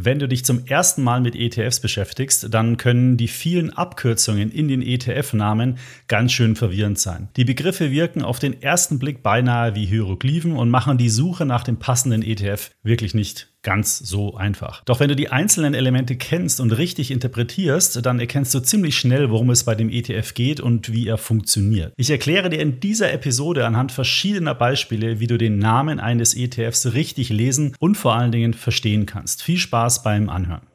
Wenn du dich zum ersten Mal mit ETFs beschäftigst, dann können die vielen Abkürzungen in den ETF-Namen ganz schön verwirrend sein. Die Begriffe wirken auf den ersten Blick beinahe wie Hieroglyphen und machen die Suche nach dem passenden ETF wirklich nicht ganz so einfach. Doch wenn du die einzelnen Elemente kennst und richtig interpretierst, dann erkennst du ziemlich schnell, worum es bei dem ETF geht und wie er funktioniert. Ich erkläre dir in dieser Episode anhand verschiedener Beispiele, wie du den Namen eines ETFs richtig lesen und vor allen Dingen verstehen kannst. Viel Spaß beim Anhören.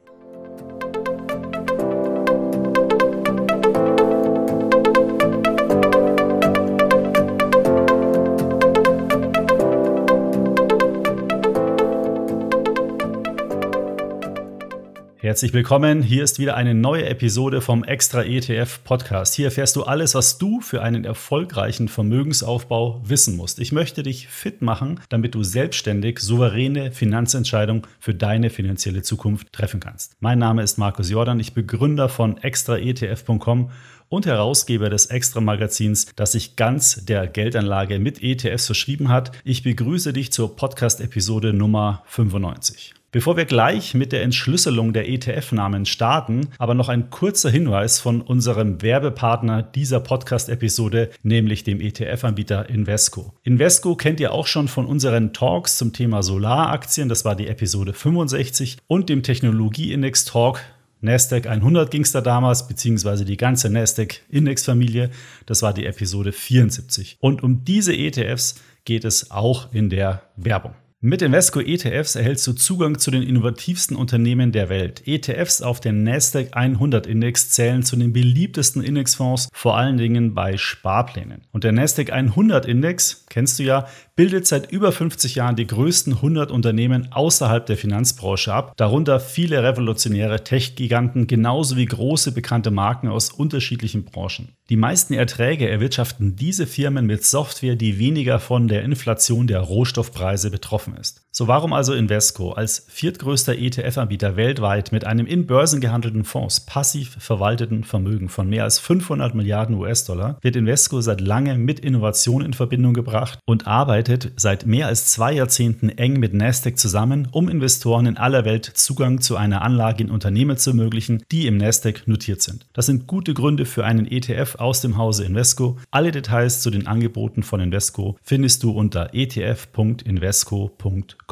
Herzlich willkommen. Hier ist wieder eine neue Episode vom Extra ETF Podcast. Hier erfährst du alles, was du für einen erfolgreichen Vermögensaufbau wissen musst. Ich möchte dich fit machen, damit du selbstständig souveräne Finanzentscheidungen für deine finanzielle Zukunft treffen kannst. Mein Name ist Markus Jordan. Ich bin Gründer von extraetf.com und Herausgeber des Extra-Magazins, das sich ganz der Geldanlage mit ETFs verschrieben hat. Ich begrüße dich zur Podcast-Episode Nummer 95. Bevor wir gleich mit der Entschlüsselung der ETF-Namen starten, aber noch ein kurzer Hinweis von unserem Werbepartner dieser Podcast-Episode, nämlich dem ETF-Anbieter Invesco. Invesco kennt ihr auch schon von unseren Talks zum Thema Solaraktien, das war die Episode 65, und dem Technologie-Index-Talk Nasdaq 100 ging es da damals, beziehungsweise die ganze Nasdaq-Index-Familie. Das war die Episode 74. Und um diese ETFs geht es auch in der Werbung. Mit Invesco ETFs erhältst du Zugang zu den innovativsten Unternehmen der Welt. ETFs auf den Nasdaq 100 Index zählen zu den beliebtesten Indexfonds, vor allen Dingen bei Sparplänen. Und der Nasdaq 100 Index, kennst du ja, bildet seit über 50 Jahren die größten 100 Unternehmen außerhalb der Finanzbranche ab, darunter viele revolutionäre Tech-Giganten, genauso wie große bekannte Marken aus unterschiedlichen Branchen. Die meisten Erträge erwirtschaften diese Firmen mit Software, die weniger von der Inflation der Rohstoffpreise betroffen ist. So warum also Invesco als viertgrößter ETF-Anbieter weltweit mit einem in Börsen gehandelten Fonds passiv verwalteten Vermögen von mehr als 500 Milliarden US-Dollar wird Invesco seit langem mit Innovation in Verbindung gebracht und arbeitet seit mehr als zwei Jahrzehnten eng mit Nasdaq zusammen, um Investoren in aller Welt Zugang zu einer Anlage in Unternehmen zu ermöglichen, die im Nasdaq notiert sind. Das sind gute Gründe für einen ETF aus dem Hause Invesco. Alle Details zu den Angeboten von Invesco findest du unter etf.invesco.com.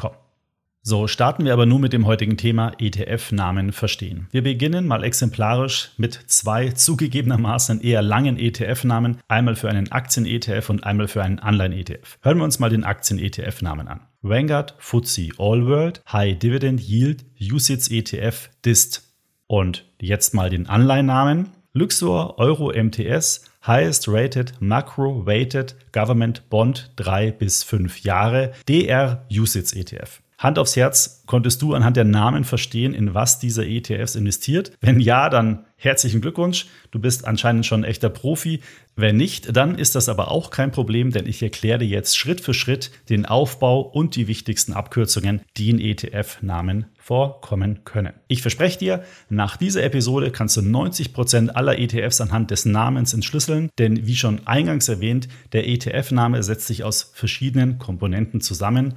So, starten wir aber nun mit dem heutigen Thema ETF-Namen verstehen. Wir beginnen mal exemplarisch mit zwei zugegebenermaßen eher langen ETF-Namen, einmal für einen Aktien-ETF und einmal für einen Anleihen-ETF. Hören wir uns mal den Aktien-ETF-Namen an. Vanguard FTSE All World High Dividend Yield USITS ETF DIST. Und jetzt mal den Anleihennamen. Luxor Euro MTS Highest Rated Macro Weighted Government Bond 3 bis 5 Jahre DR USITS ETF. Hand aufs Herz, konntest du anhand der Namen verstehen, in was dieser ETFs investiert? Wenn ja, dann herzlichen Glückwunsch. Du bist anscheinend schon ein echter Profi. Wenn nicht, dann ist das aber auch kein Problem, denn ich erkläre dir jetzt Schritt für Schritt den Aufbau und die wichtigsten Abkürzungen, die in ETF-Namen vorkommen können. Ich verspreche dir, nach dieser Episode kannst du 90 Prozent aller ETFs anhand des Namens entschlüsseln, denn wie schon eingangs erwähnt, der ETF-Name setzt sich aus verschiedenen Komponenten zusammen.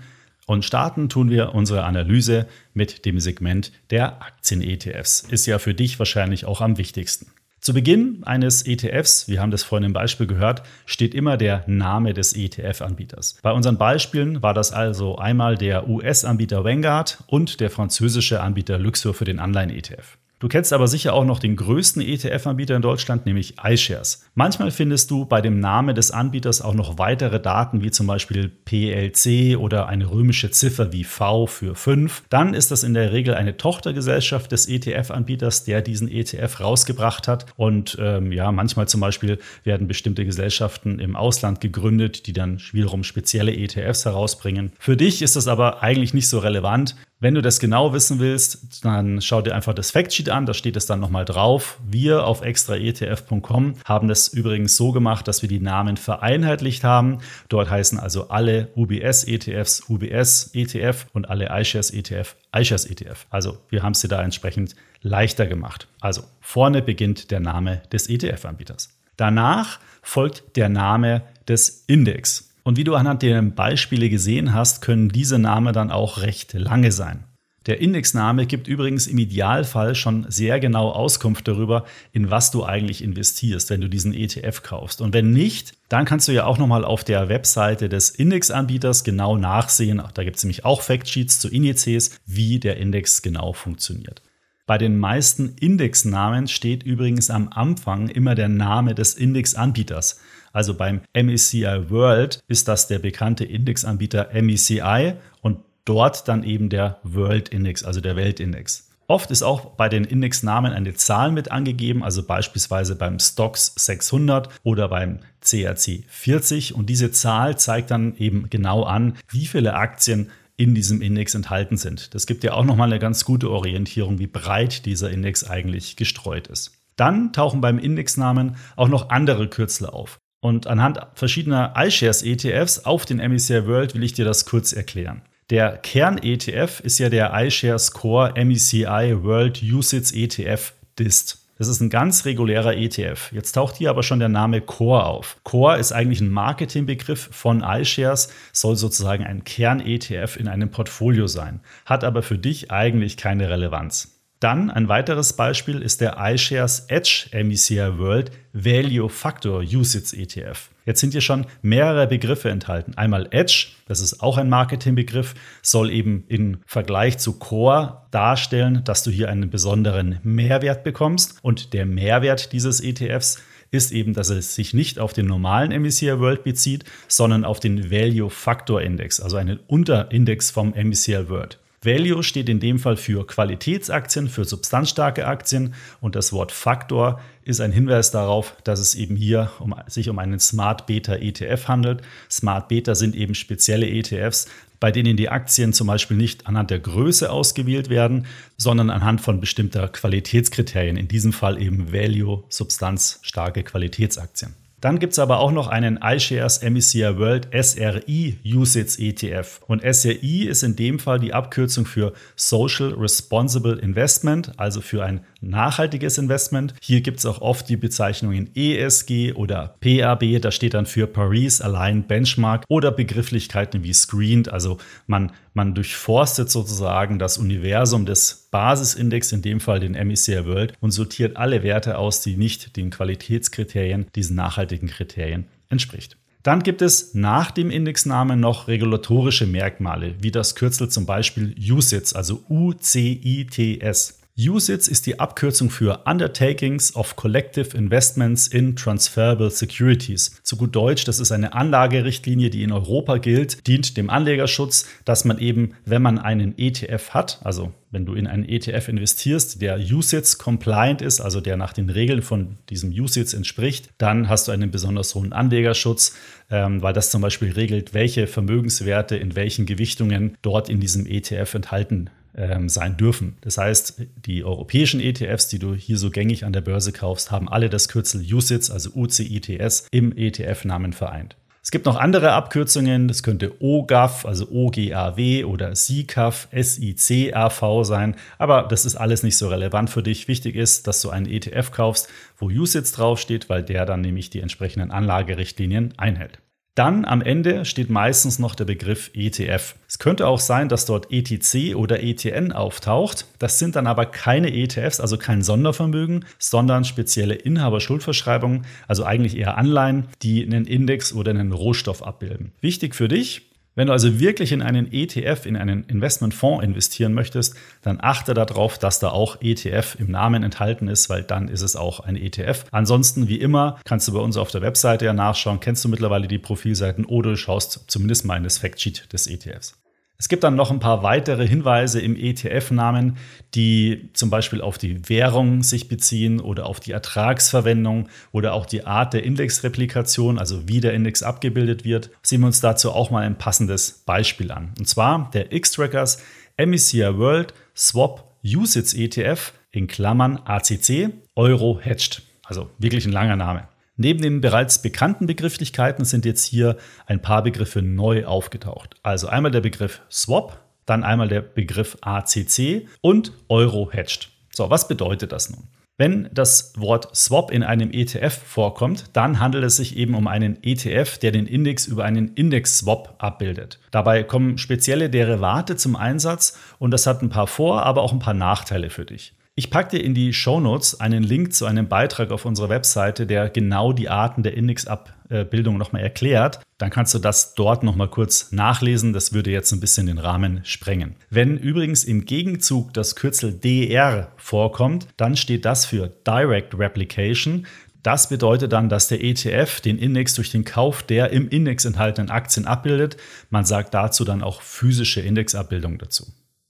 Und starten tun wir unsere Analyse mit dem Segment der Aktien-ETFs. Ist ja für dich wahrscheinlich auch am wichtigsten. Zu Beginn eines ETFs, wir haben das vorhin im Beispiel gehört, steht immer der Name des ETF-Anbieters. Bei unseren Beispielen war das also einmal der US-Anbieter Vanguard und der französische Anbieter Luxor für den Anleihen-ETF. Du kennst aber sicher auch noch den größten ETF-Anbieter in Deutschland, nämlich iShares. Manchmal findest du bei dem Namen des Anbieters auch noch weitere Daten, wie zum Beispiel PLC oder eine römische Ziffer wie V für 5. Dann ist das in der Regel eine Tochtergesellschaft des ETF-Anbieters, der diesen ETF rausgebracht hat. Und ähm, ja, manchmal zum Beispiel werden bestimmte Gesellschaften im Ausland gegründet, die dann wiederum spezielle ETFs herausbringen. Für dich ist das aber eigentlich nicht so relevant. Wenn du das genau wissen willst, dann schau dir einfach das Factsheet an, da steht es dann nochmal drauf. Wir auf extraetf.com haben das übrigens so gemacht, dass wir die Namen vereinheitlicht haben. Dort heißen also alle UBS-ETFs UBS-ETF und alle iShares-ETF iShares-ETF. Also wir haben es dir da entsprechend leichter gemacht. Also vorne beginnt der Name des ETF-Anbieters. Danach folgt der Name des Index. Und wie du anhand der Beispiele gesehen hast, können diese Namen dann auch recht lange sein. Der Indexname gibt übrigens im Idealfall schon sehr genau Auskunft darüber, in was du eigentlich investierst, wenn du diesen ETF kaufst. Und wenn nicht, dann kannst du ja auch nochmal auf der Webseite des Indexanbieters genau nachsehen. Da gibt es nämlich auch Factsheets zu Indizes, wie der Index genau funktioniert. Bei den meisten Indexnamen steht übrigens am Anfang immer der Name des Indexanbieters. Also beim MECI World ist das der bekannte Indexanbieter MECI und dort dann eben der World Index, also der Weltindex. Oft ist auch bei den Indexnamen eine Zahl mit angegeben, also beispielsweise beim Stocks 600 oder beim CAC 40 und diese Zahl zeigt dann eben genau an, wie viele Aktien in diesem Index enthalten sind. Das gibt ja auch nochmal eine ganz gute Orientierung, wie breit dieser Index eigentlich gestreut ist. Dann tauchen beim Indexnamen auch noch andere Kürzel auf. Und anhand verschiedener iShares ETFs auf den MSCI World will ich dir das kurz erklären. Der Kern-ETF ist ja der iShares Core MECI World USITS ETF DIST. Das ist ein ganz regulärer ETF. Jetzt taucht hier aber schon der Name Core auf. Core ist eigentlich ein Marketingbegriff von iShares, soll sozusagen ein Kern-ETF in einem Portfolio sein, hat aber für dich eigentlich keine Relevanz. Dann ein weiteres Beispiel ist der iShares Edge MECI World Value Factor USITS ETF. Jetzt sind hier schon mehrere Begriffe enthalten. Einmal Edge, das ist auch ein Marketingbegriff, soll eben im Vergleich zu Core darstellen, dass du hier einen besonderen Mehrwert bekommst. Und der Mehrwert dieses ETFs ist eben, dass es sich nicht auf den normalen MSCI World bezieht, sondern auf den Value Factor Index, also einen Unterindex vom MSCI World. Value steht in dem Fall für Qualitätsaktien, für substanzstarke Aktien und das Wort Faktor ist ein Hinweis darauf, dass es eben hier um, sich um einen Smart Beta ETF handelt. Smart Beta sind eben spezielle ETFs, bei denen die Aktien zum Beispiel nicht anhand der Größe ausgewählt werden, sondern anhand von bestimmter Qualitätskriterien, in diesem Fall eben Value, substanzstarke Qualitätsaktien. Dann gibt es aber auch noch einen iShares MSCI World SRI USITS ETF. Und SRI ist in dem Fall die Abkürzung für Social Responsible Investment, also für ein nachhaltiges Investment. Hier gibt es auch oft die Bezeichnungen ESG oder PAB, das steht dann für Paris Aligned Benchmark oder Begrifflichkeiten wie Screened, also man, man durchforstet sozusagen das Universum des Basisindex, in dem Fall den MSCI World, und sortiert alle Werte aus, die nicht den Qualitätskriterien, diesen nachhaltigen Kriterien entspricht. Dann gibt es nach dem Indexnamen noch regulatorische Merkmale, wie das Kürzel zum Beispiel UCITS, also UCITS. USITS ist die Abkürzung für Undertakings of Collective Investments in Transferable Securities. Zu gut Deutsch, das ist eine Anlagerichtlinie, die in Europa gilt, dient dem Anlegerschutz, dass man eben, wenn man einen ETF hat, also wenn du in einen ETF investierst, der USITS compliant ist, also der nach den Regeln von diesem USITS entspricht, dann hast du einen besonders hohen Anlegerschutz, ähm, weil das zum Beispiel regelt, welche Vermögenswerte in welchen Gewichtungen dort in diesem ETF enthalten ähm, sein dürfen. Das heißt, die europäischen ETFs, die du hier so gängig an der Börse kaufst, haben alle das Kürzel USITS, also UCITS, im ETF-Namen vereint. Es gibt noch andere Abkürzungen, das könnte OGAV, also OGAW oder SICAV, SICAV sein, aber das ist alles nicht so relevant für dich. Wichtig ist, dass du einen ETF kaufst, wo USITS draufsteht, weil der dann nämlich die entsprechenden Anlagerichtlinien einhält. Dann am Ende steht meistens noch der Begriff ETF. Es könnte auch sein, dass dort ETC oder ETN auftaucht. Das sind dann aber keine ETFs, also kein Sondervermögen, sondern spezielle Inhaberschuldverschreibungen, also eigentlich eher Anleihen, die einen Index oder einen Rohstoff abbilden. Wichtig für dich, wenn du also wirklich in einen ETF, in einen Investmentfonds investieren möchtest, dann achte darauf, dass da auch ETF im Namen enthalten ist, weil dann ist es auch ein ETF. Ansonsten, wie immer, kannst du bei uns auf der Webseite ja nachschauen, kennst du mittlerweile die Profilseiten oder du schaust zumindest mal in das Factsheet des ETFs. Es gibt dann noch ein paar weitere Hinweise im ETF-Namen, die zum Beispiel auf die Währung sich beziehen oder auf die Ertragsverwendung oder auch die Art der Indexreplikation, also wie der Index abgebildet wird. Sehen wir uns dazu auch mal ein passendes Beispiel an. Und zwar der X-Trackers MECI World Swap USITS ETF in Klammern ACC Euro Hedged. Also wirklich ein langer Name. Neben den bereits bekannten Begrifflichkeiten sind jetzt hier ein paar Begriffe neu aufgetaucht. Also einmal der Begriff Swap, dann einmal der Begriff ACC und Euro Hedged. So, was bedeutet das nun? Wenn das Wort Swap in einem ETF vorkommt, dann handelt es sich eben um einen ETF, der den Index über einen Index-Swap abbildet. Dabei kommen spezielle Derivate zum Einsatz und das hat ein paar Vor-, aber auch ein paar Nachteile für dich. Ich packe dir in die Show Notes einen Link zu einem Beitrag auf unserer Webseite, der genau die Arten der Indexabbildung nochmal erklärt. Dann kannst du das dort nochmal kurz nachlesen. Das würde jetzt ein bisschen den Rahmen sprengen. Wenn übrigens im Gegenzug das Kürzel DR vorkommt, dann steht das für Direct Replication. Das bedeutet dann, dass der ETF den Index durch den Kauf der im Index enthaltenen Aktien abbildet. Man sagt dazu dann auch physische Indexabbildung dazu.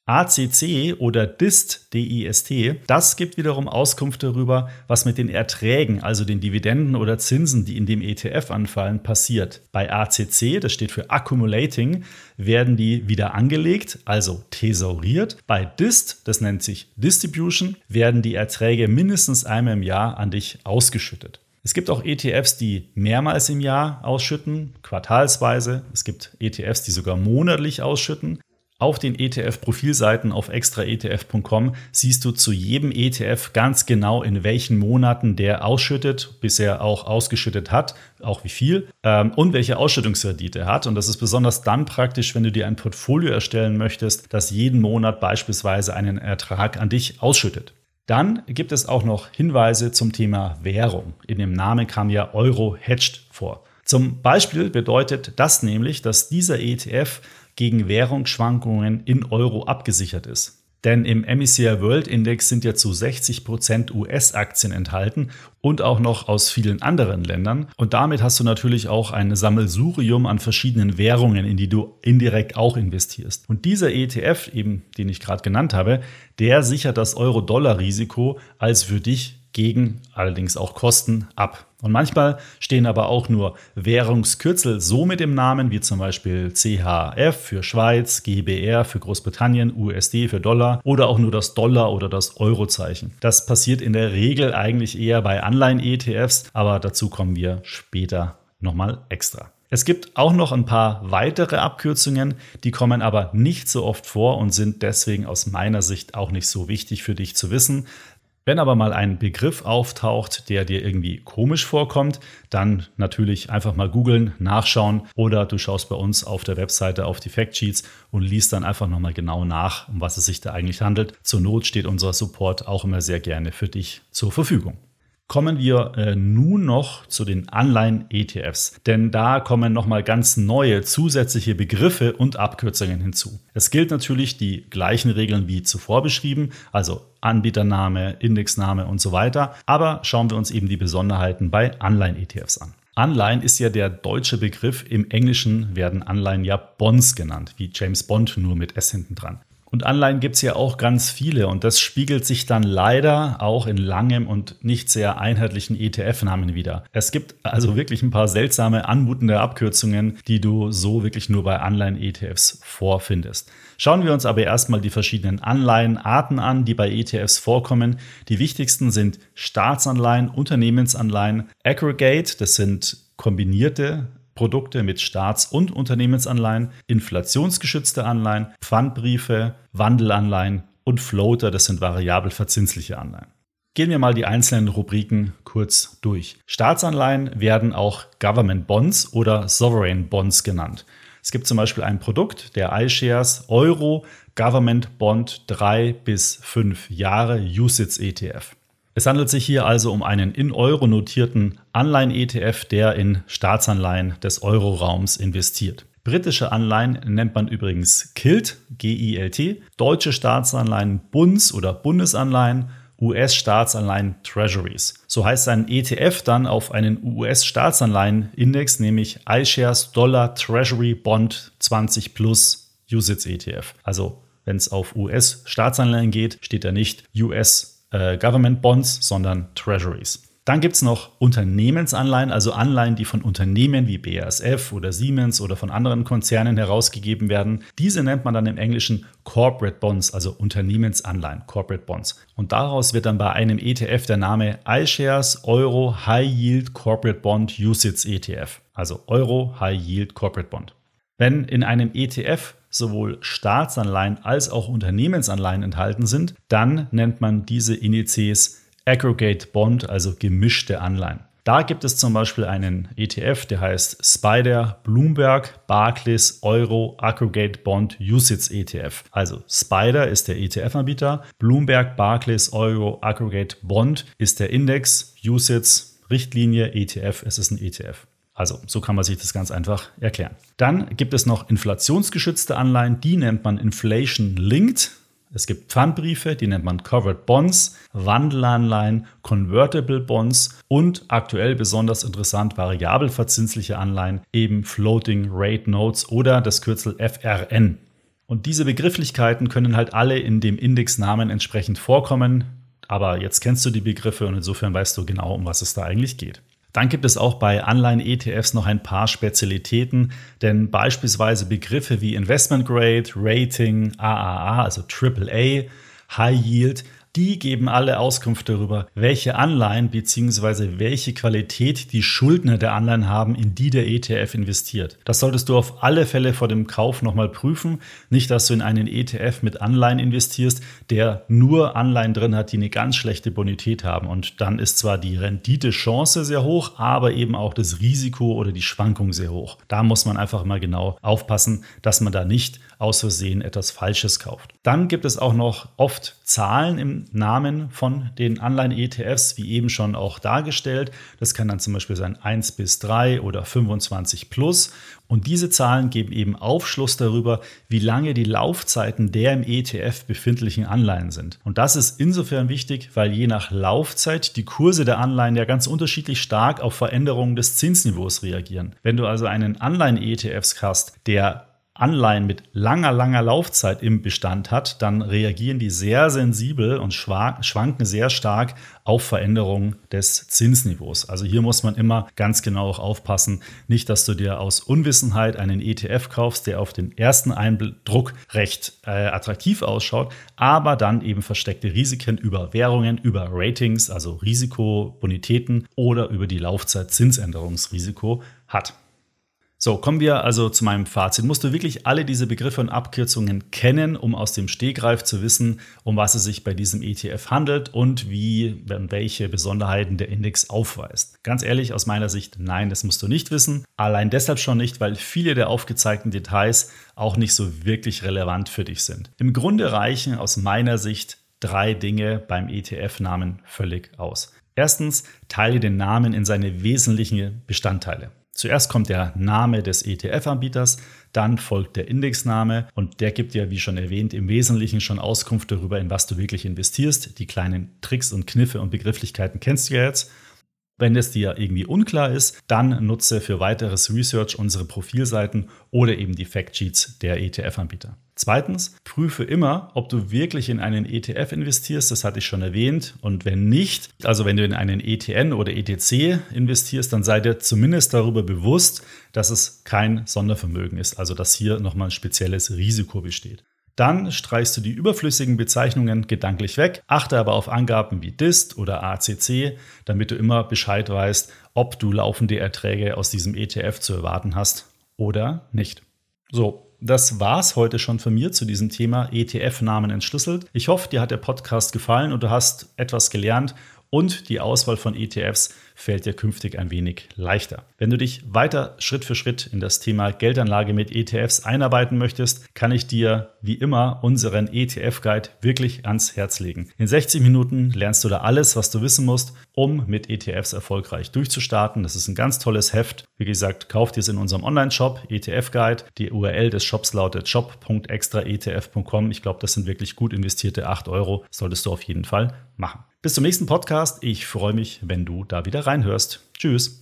ACC oder DIST, DIST, das gibt wiederum Auskunft darüber, was mit den Erträgen, also den Dividenden oder Zinsen, die in dem ETF anfallen, passiert. Bei ACC, das steht für Accumulating, werden die wieder angelegt, also thesauriert. Bei DIST, das nennt sich Distribution, werden die Erträge mindestens einmal im Jahr an dich ausgeschüttet. Es gibt auch ETFs, die mehrmals im Jahr ausschütten, quartalsweise. Es gibt ETFs, die sogar monatlich ausschütten. Auf den ETF-Profilseiten auf extraetf.com siehst du zu jedem ETF ganz genau, in welchen Monaten der ausschüttet, bisher auch ausgeschüttet hat, auch wie viel ähm, und welche Ausschüttungsrendite er hat. Und das ist besonders dann praktisch, wenn du dir ein Portfolio erstellen möchtest, das jeden Monat beispielsweise einen Ertrag an dich ausschüttet. Dann gibt es auch noch Hinweise zum Thema Währung. In dem Namen kam ja Euro Hedged vor. Zum Beispiel bedeutet das nämlich, dass dieser ETF gegen Währungsschwankungen in Euro abgesichert ist. Denn im MSCI World Index sind ja zu 60% US-Aktien enthalten und auch noch aus vielen anderen Ländern. Und damit hast du natürlich auch ein Sammelsurium an verschiedenen Währungen, in die du indirekt auch investierst. Und dieser ETF, eben den ich gerade genannt habe, der sichert das Euro-Dollar-Risiko als für dich gegen allerdings auch Kosten ab. Und manchmal stehen aber auch nur Währungskürzel so mit im Namen, wie zum Beispiel CHF für Schweiz, GBR für Großbritannien, USD für Dollar oder auch nur das Dollar oder das Eurozeichen. Das passiert in der Regel eigentlich eher bei Anleihen-ETFs, aber dazu kommen wir später nochmal extra. Es gibt auch noch ein paar weitere Abkürzungen, die kommen aber nicht so oft vor und sind deswegen aus meiner Sicht auch nicht so wichtig für dich zu wissen. Wenn aber mal ein Begriff auftaucht, der dir irgendwie komisch vorkommt, dann natürlich einfach mal googeln, nachschauen oder du schaust bei uns auf der Webseite auf die Factsheets und liest dann einfach nochmal genau nach, um was es sich da eigentlich handelt. Zur Not steht unser Support auch immer sehr gerne für dich zur Verfügung. Kommen wir äh, nun noch zu den Anleihen-ETFs, denn da kommen nochmal ganz neue zusätzliche Begriffe und Abkürzungen hinzu. Es gilt natürlich die gleichen Regeln wie zuvor beschrieben, also Anbietername, Indexname und so weiter, aber schauen wir uns eben die Besonderheiten bei Anleihen-ETFs an. Anleihen ist ja der deutsche Begriff. Im Englischen werden Anleihen ja Bonds genannt, wie James Bond nur mit S hinten dran. Und Anleihen gibt es ja auch ganz viele und das spiegelt sich dann leider auch in langem und nicht sehr einheitlichen ETF-Namen wieder. Es gibt also wirklich ein paar seltsame, anmutende Abkürzungen, die du so wirklich nur bei Anleihen-ETFs vorfindest. Schauen wir uns aber erstmal die verschiedenen Anleihenarten an, die bei ETFs vorkommen. Die wichtigsten sind Staatsanleihen, Unternehmensanleihen, Aggregate, das sind kombinierte Produkte mit Staats- und Unternehmensanleihen, inflationsgeschützte Anleihen, Pfandbriefe, Wandelanleihen und Floater, das sind variabel verzinsliche Anleihen. Gehen wir mal die einzelnen Rubriken kurz durch. Staatsanleihen werden auch Government Bonds oder Sovereign Bonds genannt. Es gibt zum Beispiel ein Produkt, der iShares Euro Government Bond 3 bis 5 Jahre USITS ETF. Es handelt sich hier also um einen in Euro notierten Anleihen-ETF, der in Staatsanleihen des Euroraums investiert. Britische Anleihen nennt man übrigens KILT, G-I-L-T, deutsche Staatsanleihen Bunds- oder Bundesanleihen, US-Staatsanleihen Treasuries. So heißt ein ETF dann auf einen US-Staatsanleihen-Index, nämlich iShares Dollar Treasury Bond 20 Plus USITS ETF. Also wenn es auf US-Staatsanleihen geht, steht da nicht US äh, Government Bonds, sondern Treasuries. Dann gibt es noch Unternehmensanleihen, also Anleihen, die von Unternehmen wie BASF oder Siemens oder von anderen Konzernen herausgegeben werden. Diese nennt man dann im Englischen Corporate Bonds, also Unternehmensanleihen, Corporate Bonds. Und daraus wird dann bei einem ETF der Name iShares Euro High Yield Corporate Bond USITS ETF, also Euro High Yield Corporate Bond. Wenn in einem ETF sowohl Staatsanleihen als auch Unternehmensanleihen enthalten sind, dann nennt man diese Indizes Aggregate Bond, also gemischte Anleihen. Da gibt es zum Beispiel einen ETF, der heißt Spider Bloomberg Barclays Euro Aggregate Bond USITS ETF. Also Spider ist der ETF-Anbieter, Bloomberg Barclays Euro Aggregate Bond ist der Index, USITS Richtlinie, ETF, es ist ein ETF. Also so kann man sich das ganz einfach erklären. Dann gibt es noch inflationsgeschützte Anleihen, die nennt man Inflation Linked. Es gibt Pfandbriefe, die nennt man Covered Bonds, Wandelanleihen, Convertible Bonds und aktuell besonders interessant variabel verzinsliche Anleihen, eben Floating Rate Notes oder das Kürzel FRN. Und diese Begrifflichkeiten können halt alle in dem Indexnamen entsprechend vorkommen. Aber jetzt kennst du die Begriffe und insofern weißt du genau, um was es da eigentlich geht. Dann gibt es auch bei Anleihen-ETFs noch ein paar Spezialitäten, denn beispielsweise Begriffe wie Investment Grade, Rating, AAA, also AAA, High Yield die geben alle Auskunft darüber, welche Anleihen bzw. welche Qualität die Schuldner der Anleihen haben, in die der ETF investiert. Das solltest du auf alle Fälle vor dem Kauf nochmal prüfen. Nicht, dass du in einen ETF mit Anleihen investierst, der nur Anleihen drin hat, die eine ganz schlechte Bonität haben. Und dann ist zwar die Rendite-Chance sehr hoch, aber eben auch das Risiko oder die Schwankung sehr hoch. Da muss man einfach mal genau aufpassen, dass man da nicht aus Versehen etwas Falsches kauft. Dann gibt es auch noch oft Zahlen im Namen von den Anleihen-ETFs, wie eben schon auch dargestellt. Das kann dann zum Beispiel sein 1 bis 3 oder 25 plus. Und diese Zahlen geben eben Aufschluss darüber, wie lange die Laufzeiten der im ETF befindlichen Anleihen sind. Und das ist insofern wichtig, weil je nach Laufzeit die Kurse der Anleihen ja ganz unterschiedlich stark auf Veränderungen des Zinsniveaus reagieren. Wenn du also einen Anleihen-ETFs hast, der Anleihen mit langer, langer Laufzeit im Bestand hat, dann reagieren die sehr sensibel und schwanken sehr stark auf Veränderungen des Zinsniveaus. Also hier muss man immer ganz genau auch aufpassen, nicht, dass du dir aus Unwissenheit einen ETF kaufst, der auf den ersten Eindruck recht äh, attraktiv ausschaut, aber dann eben versteckte Risiken über Währungen, über Ratings, also Risikobonitäten oder über die Laufzeit Zinsänderungsrisiko hat. So, kommen wir also zu meinem Fazit. Musst du wirklich alle diese Begriffe und Abkürzungen kennen, um aus dem Stegreif zu wissen, um was es sich bei diesem ETF handelt und wie, welche Besonderheiten der Index aufweist. Ganz ehrlich, aus meiner Sicht, nein, das musst du nicht wissen. Allein deshalb schon nicht, weil viele der aufgezeigten Details auch nicht so wirklich relevant für dich sind. Im Grunde reichen aus meiner Sicht drei Dinge beim ETF-Namen völlig aus. Erstens, teile den Namen in seine wesentlichen Bestandteile. Zuerst kommt der Name des ETF-Anbieters, dann folgt der Indexname und der gibt dir, wie schon erwähnt, im Wesentlichen schon Auskunft darüber, in was du wirklich investierst. Die kleinen Tricks und Kniffe und Begrifflichkeiten kennst du ja jetzt. Wenn es dir irgendwie unklar ist, dann nutze für weiteres Research unsere Profilseiten oder eben die Factsheets der ETF-Anbieter. Zweitens, prüfe immer, ob du wirklich in einen ETF investierst, das hatte ich schon erwähnt. Und wenn nicht, also wenn du in einen ETN oder ETC investierst, dann sei dir zumindest darüber bewusst, dass es kein Sondervermögen ist, also dass hier nochmal ein spezielles Risiko besteht. Dann streichst du die überflüssigen Bezeichnungen gedanklich weg, achte aber auf Angaben wie DIST oder ACC, damit du immer Bescheid weißt, ob du laufende Erträge aus diesem ETF zu erwarten hast oder nicht. So, das war's heute schon von mir zu diesem Thema ETF-Namen entschlüsselt. Ich hoffe, dir hat der Podcast gefallen und du hast etwas gelernt und die Auswahl von ETFs fällt dir künftig ein wenig leichter. Wenn du dich weiter Schritt für Schritt in das Thema Geldanlage mit ETFs einarbeiten möchtest, kann ich dir wie immer unseren ETF-Guide wirklich ans Herz legen. In 60 Minuten lernst du da alles, was du wissen musst, um mit ETFs erfolgreich durchzustarten. Das ist ein ganz tolles Heft. Wie gesagt, kauf dir es in unserem Online-Shop ETF Guide. Die URL des Shops lautet shop.extraetf.com. Ich glaube, das sind wirklich gut investierte 8 Euro. Solltest du auf jeden Fall machen. Bis zum nächsten Podcast. Ich freue mich, wenn du da wieder reinhörst. Tschüss.